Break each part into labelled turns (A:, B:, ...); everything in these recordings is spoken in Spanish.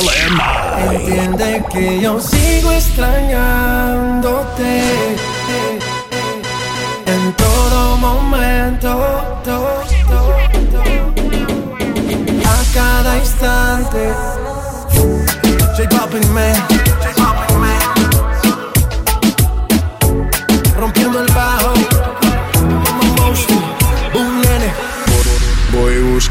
A: Entiende que yo sigo extrañándote. En todo momento, a cada instante. J Poppin' Man,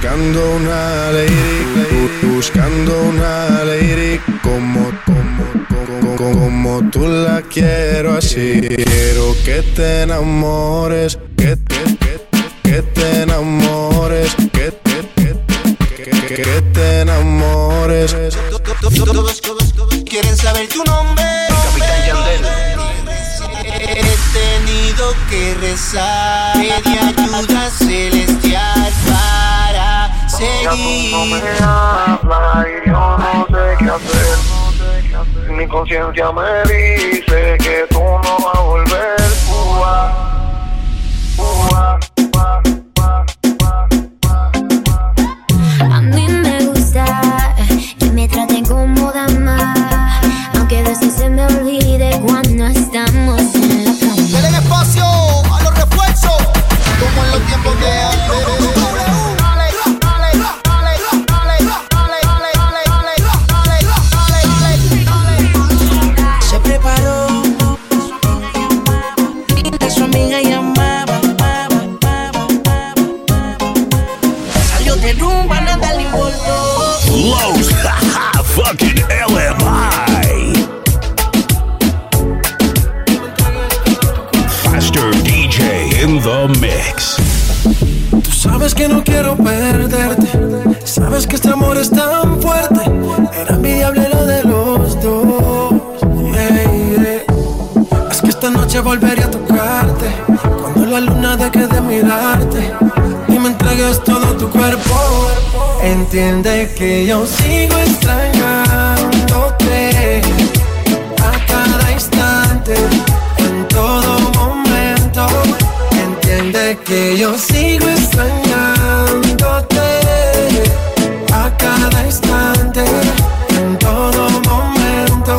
B: buscando una lady, bu- buscando una lady como, como, como, como, como tú la quiero así. Quiero que te enamores, que, que, que, que te enamores, que, que, que, que, que, que te enamores.
C: Todos, todos, todos quieren saber tu nombre.
D: Capitán Yandel.
C: He tenido que rezar, pedir ayuda celestial
D: Ya tú no me hablas y yo no sé qué hacer. Mi conciencia me dice que tú no vas a volver.
A: Entiende que yo sigo extrañándote. A cada instante. En todo momento. Entiende que yo sigo extrañándote a cada instante, en todo momento.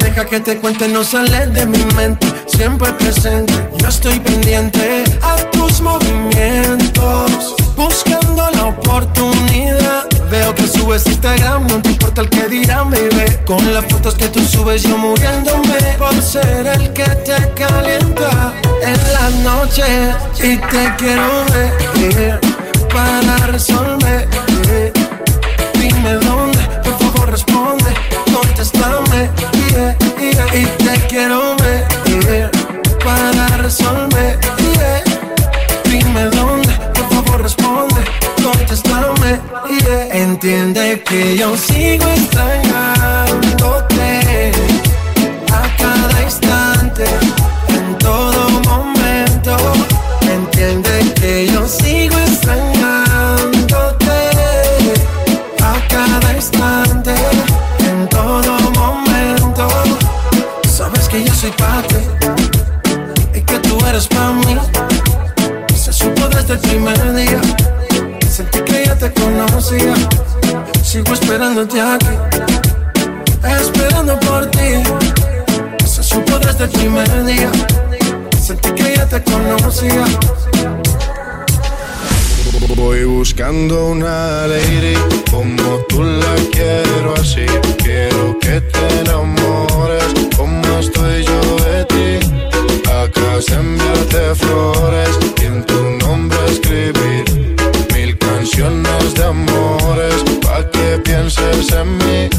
A: Deja que te cuente, no sale de mi mente, siempre presente. Yo estoy pendiente a tus movimientos, buscando la oportunidad. Subes Instagram, no te importa el que dirán, baby. Con las fotos que tú subes, yo muriéndome por ser el que te calienta en la noche. Y te quiero ver para resolver. Entiende que yo esperándote aquí, esperando por ti. Se supo desde el primer día. Sentí que ya te conocía.
B: Voy buscando una lady como tú la quiero así. Quiero que te enamores como estoy yo de ti. Acá enviarte flores y en tu nombre escribir canciones de amores pa' que pienses en mí.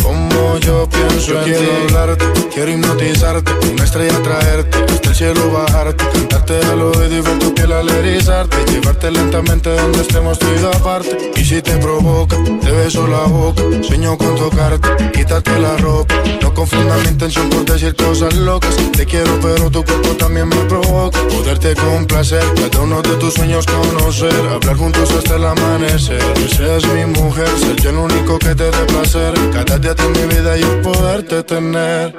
B: Como yo pienso en quiero ti. hablarte, quiero hipnotizarte, una estrella traerte, hasta el cielo bajarte, cantarte al oído y ver tu piel al erizarte, llevarte lentamente donde estemos tú y yo aparte. Y si te provoca, te beso la boca, sueño con tocarte, quítate la ropa. No confunda mi intención por decir cosas locas. Te quiero, pero tu cuerpo también me provoca. Poderte complacer, cada uno de tus sueños conocer, hablar juntos hasta el amanecer. Que seas mi mujer, ser yo el único que te dé placer. Cada día de mi vida yo poderte tener.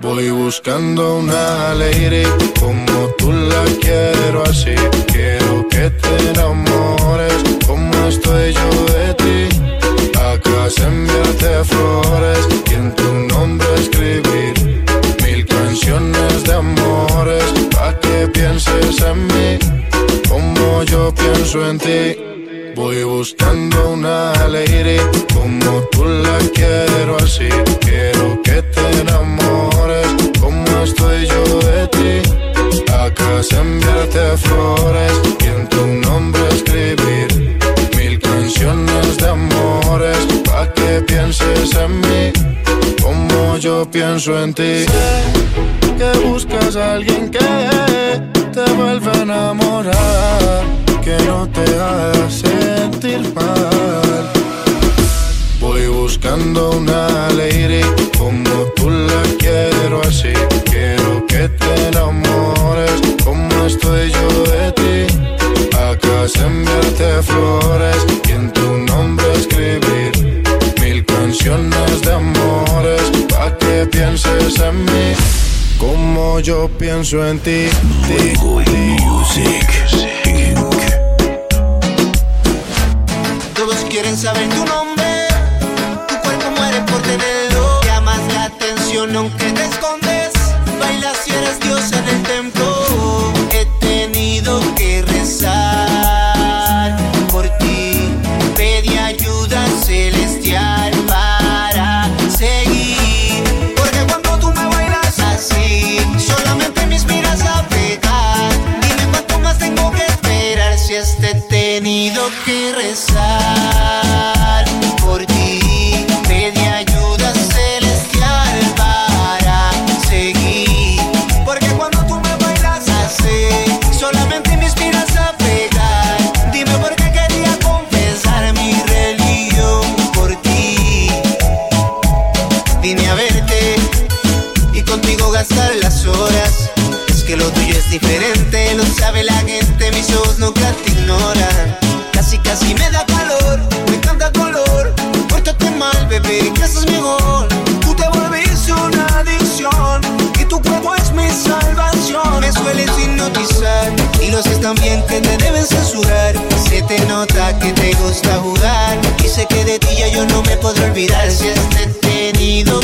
B: Voy buscando una lady como tú la quiero así. Quiero que te enamores como estoy yo de ti placas, enviarte flores y en tu nombre escribir mil canciones de amores para que pienses en mí como yo pienso en ti. Voy buscando una alegría entrer en ti. pienso en ti. ti.
E: Music.
C: Todos quieren saber tu nombre Dice que de ti ya yo no me podré olvidar. Si
F: es detenido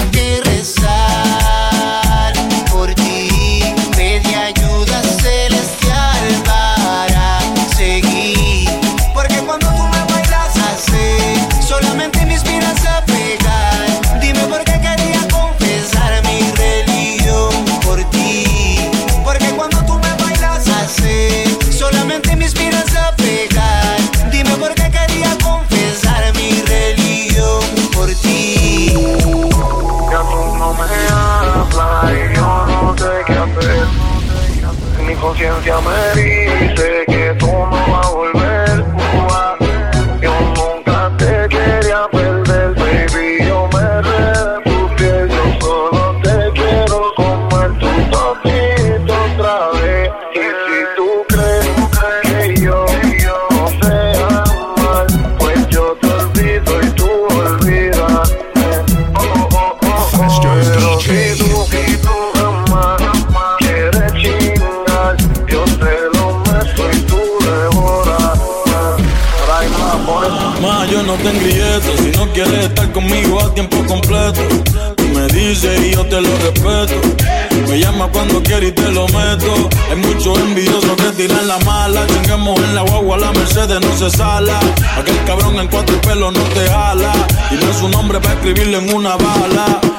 F: Muchos envidiosos que tiran la mala. Chingamos en la guagua, la Mercedes no se sala. Aquel cabrón en cuatro pelos no te jala. Y no es su nombre para escribirle en una bala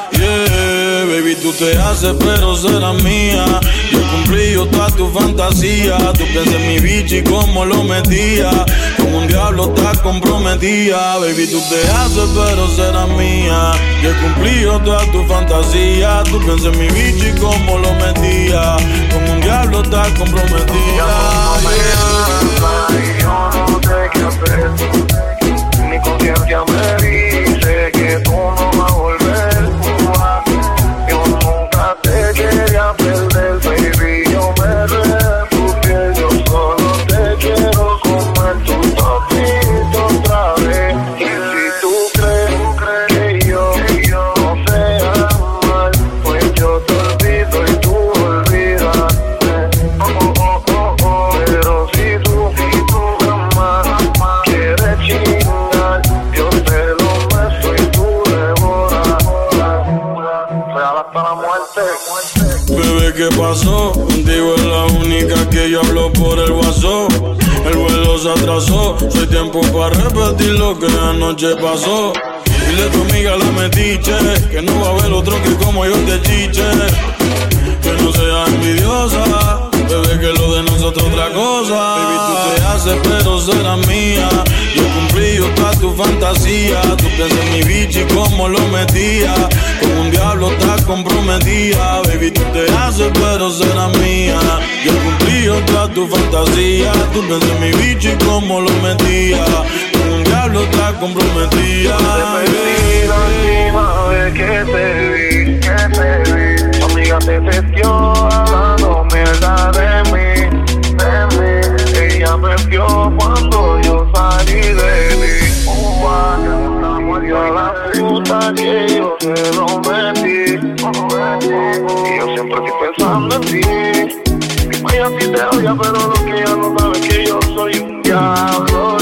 F: baby, tú te haces, pero será mía. Yo cumplí yo toda tu fantasía. Tú piensas en mi bichi como lo metía. Como un diablo estás comprometida. Baby, tú te haces, pero será mía. Yo cumplí yo toda tu fantasía. Tú piensas en mi bichi como lo metía. Como un diablo estás comprometida. Yeah.
D: Yo no te quiero. Mi conciencia me dice que tú no vas a volver. yo que
G: anoche pasó. Dile a tu amiga la metiche, que no va a haber otro que como yo te chiche. Que no sea envidiosa, bebé, que lo de nosotros otra cosa. Baby, tú te haces, pero serás mía. Yo cumplí otra tu fantasía. Tú piensas en mi bichi como lo metía. Como un diablo estás comprometida. Baby, tú te haces, pero serás mía. Yo cumplí otra tu fantasía. Tú piensas en mi bichi como lo metía diablo está comprometida.
D: Te la última vez que te vi, que te vi. Tu amiga te testió hablando mierda de mí, de mí. Ella me vio cuando yo salí de mí. Upa, yo la puta que yo te lo metí. Y yo siempre estoy pensando en ti. Mi maya te odia, pero lo que ella no sabe es que yo soy un diablo.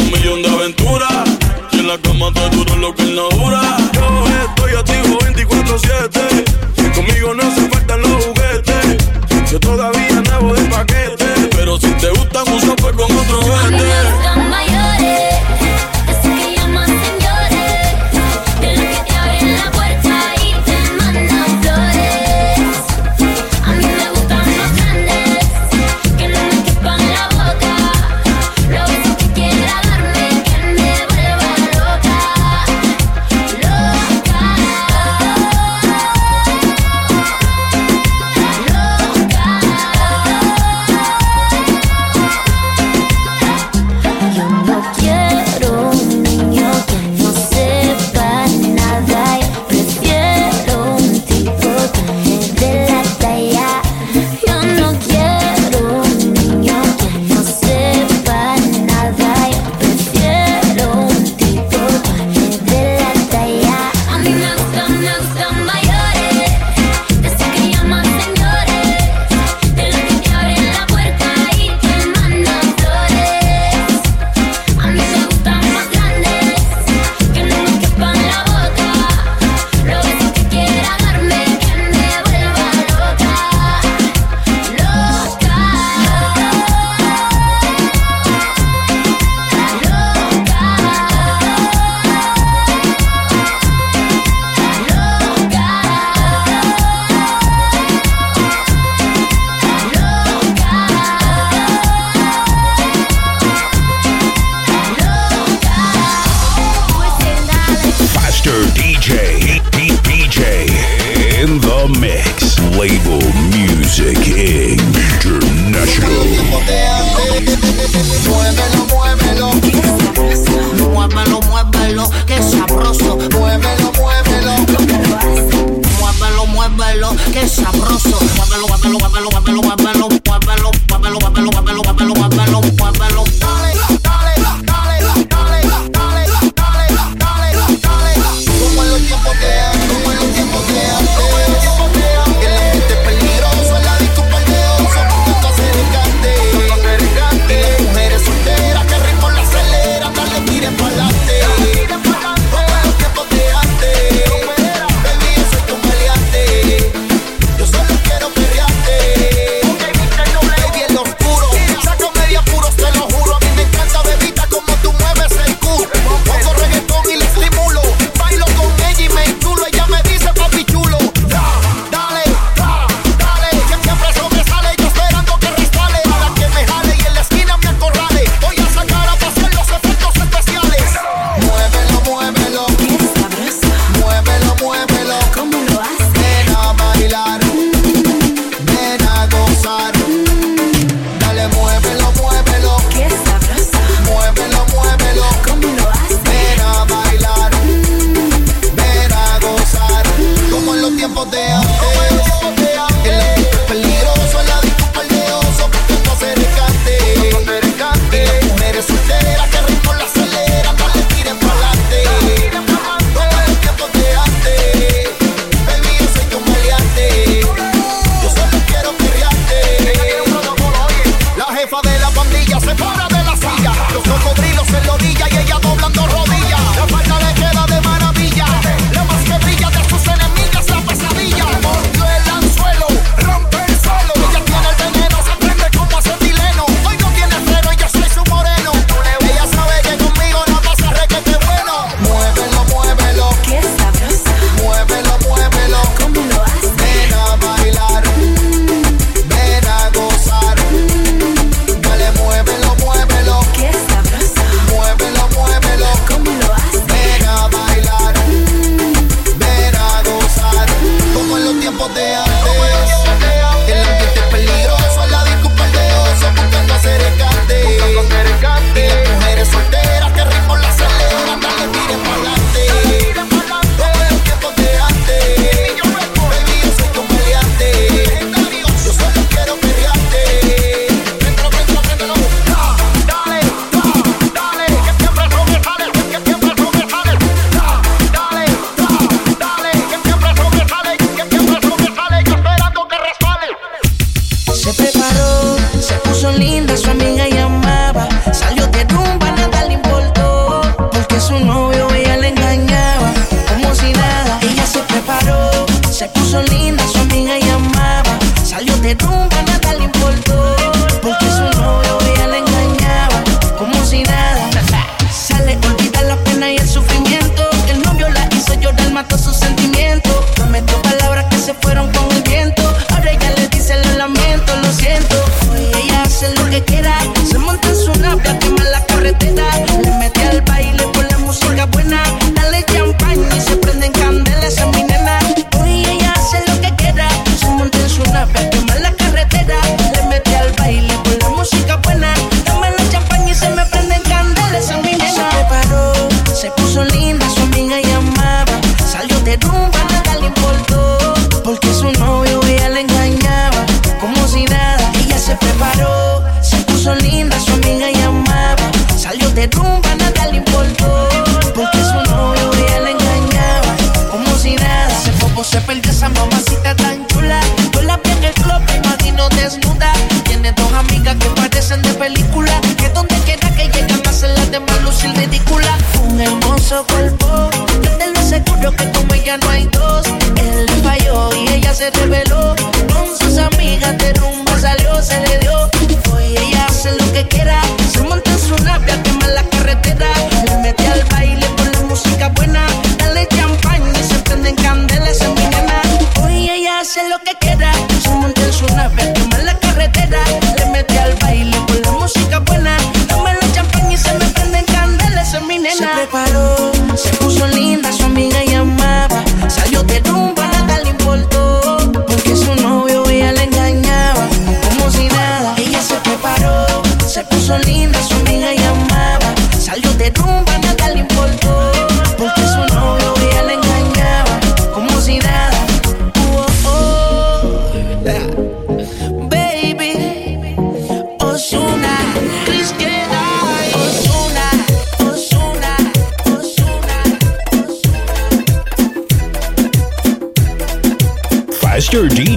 F: un
G: millón de aventuras. Y en la cama te dura lo que él no dura. Yo estoy activo 24-7. Y conmigo no se faltan los juguetes. Yo todavía nabo de paquete. Pero si te gustan, usa pues con otro.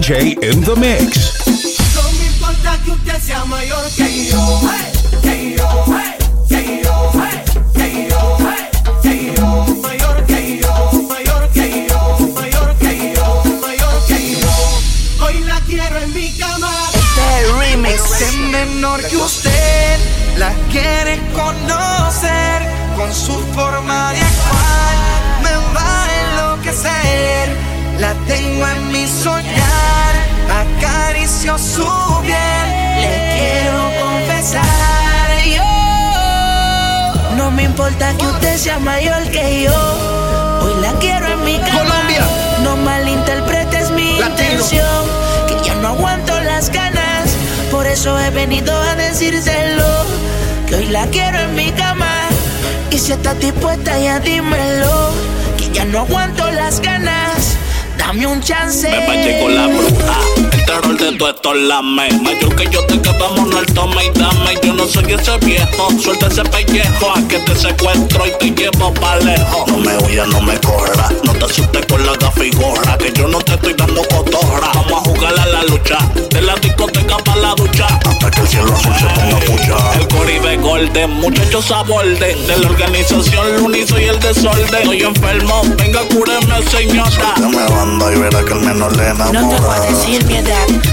H: DJ in the mix.
A: Importa que usted sea mayor que yo. Hoy la quiero en mi cama. Colombia.
I: No malinterpretes mi
A: Latino.
I: intención. Que ya no aguanto las ganas. Por eso he venido a decírselo. Que hoy la quiero en mi cama. Y si estás dispuesta, ya dímelo. Que ya no aguanto las ganas. Dame un chance.
J: Me con la bruja, terror de tu esto lame. Mayor que yo te quedamos el tome y dame. Yo no soy ese viejo, suelta ese pellejo. A que te secuestro y te llevo pa' lejos. No me huyas, no me corra. No te asustes con la gafigorra. Que yo no te estoy dando cotorra. Vamos a jugar a la lucha. De la discoteca pa' la ducha. Hasta que el cielo azul se ponga pucha. El Coribe Golden, muchachos a borde. De la organización Lunizo y el desorden. Estoy enfermo, venga, cúreme, señora.
B: me banda y verá que el menor le
I: No te voy a
B: enamora.
I: decir mi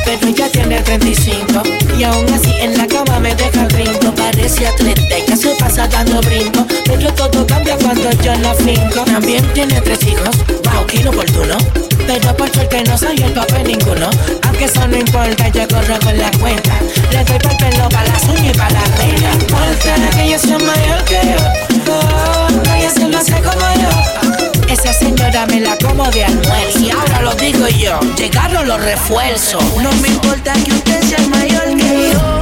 I: pero ya tiene 35 Y aún así en la cama me deja el brinco. Parece atleta y ya se pasa dando brinco. Pero todo cambia cuando yo la finco. También tiene tres hijos, wow, qué inoportuno Pero por suerte no soy el papel ninguno. Aunque eso no importa, yo corro con la cuenta. Le doy pa'l pelo, pa' las uñas y pa' la regla Importa que yo sea mayor que yo. Oh, se hace como esa señora me la como de almuerzo. Y ahora lo digo yo, llegaron los refuerzos. No me importa que usted sea mayor que yo.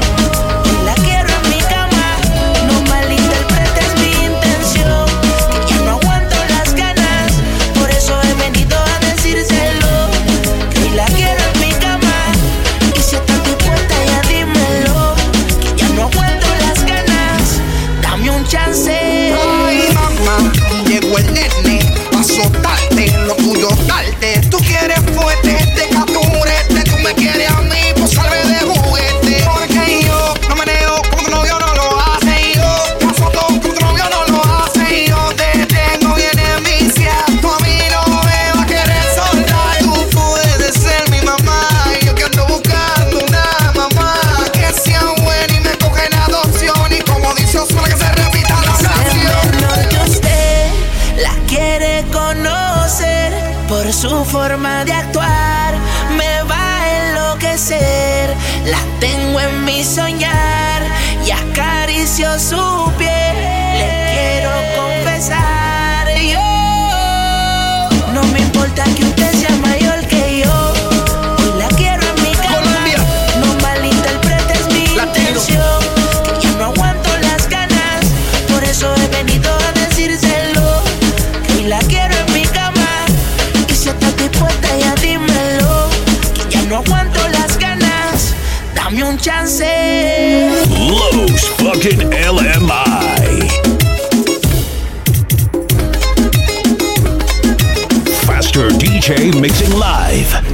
I: Acaricio su piel. Le quiero confesar yo. No me importa que usted sea mayor que yo. Hoy la quiero en mi cama.
A: Colombia.
I: No malinterpretes mi
A: Latino.
I: intención. Que ya no aguanto las ganas. Por eso he venido a decírselo. Que hoy la quiero en mi cama. Y si estás dispuesta, ya dímelo. Que ya no aguanto las ganas. Dame un chance.
E: Los fucking LMI. Faster DJ mixing live.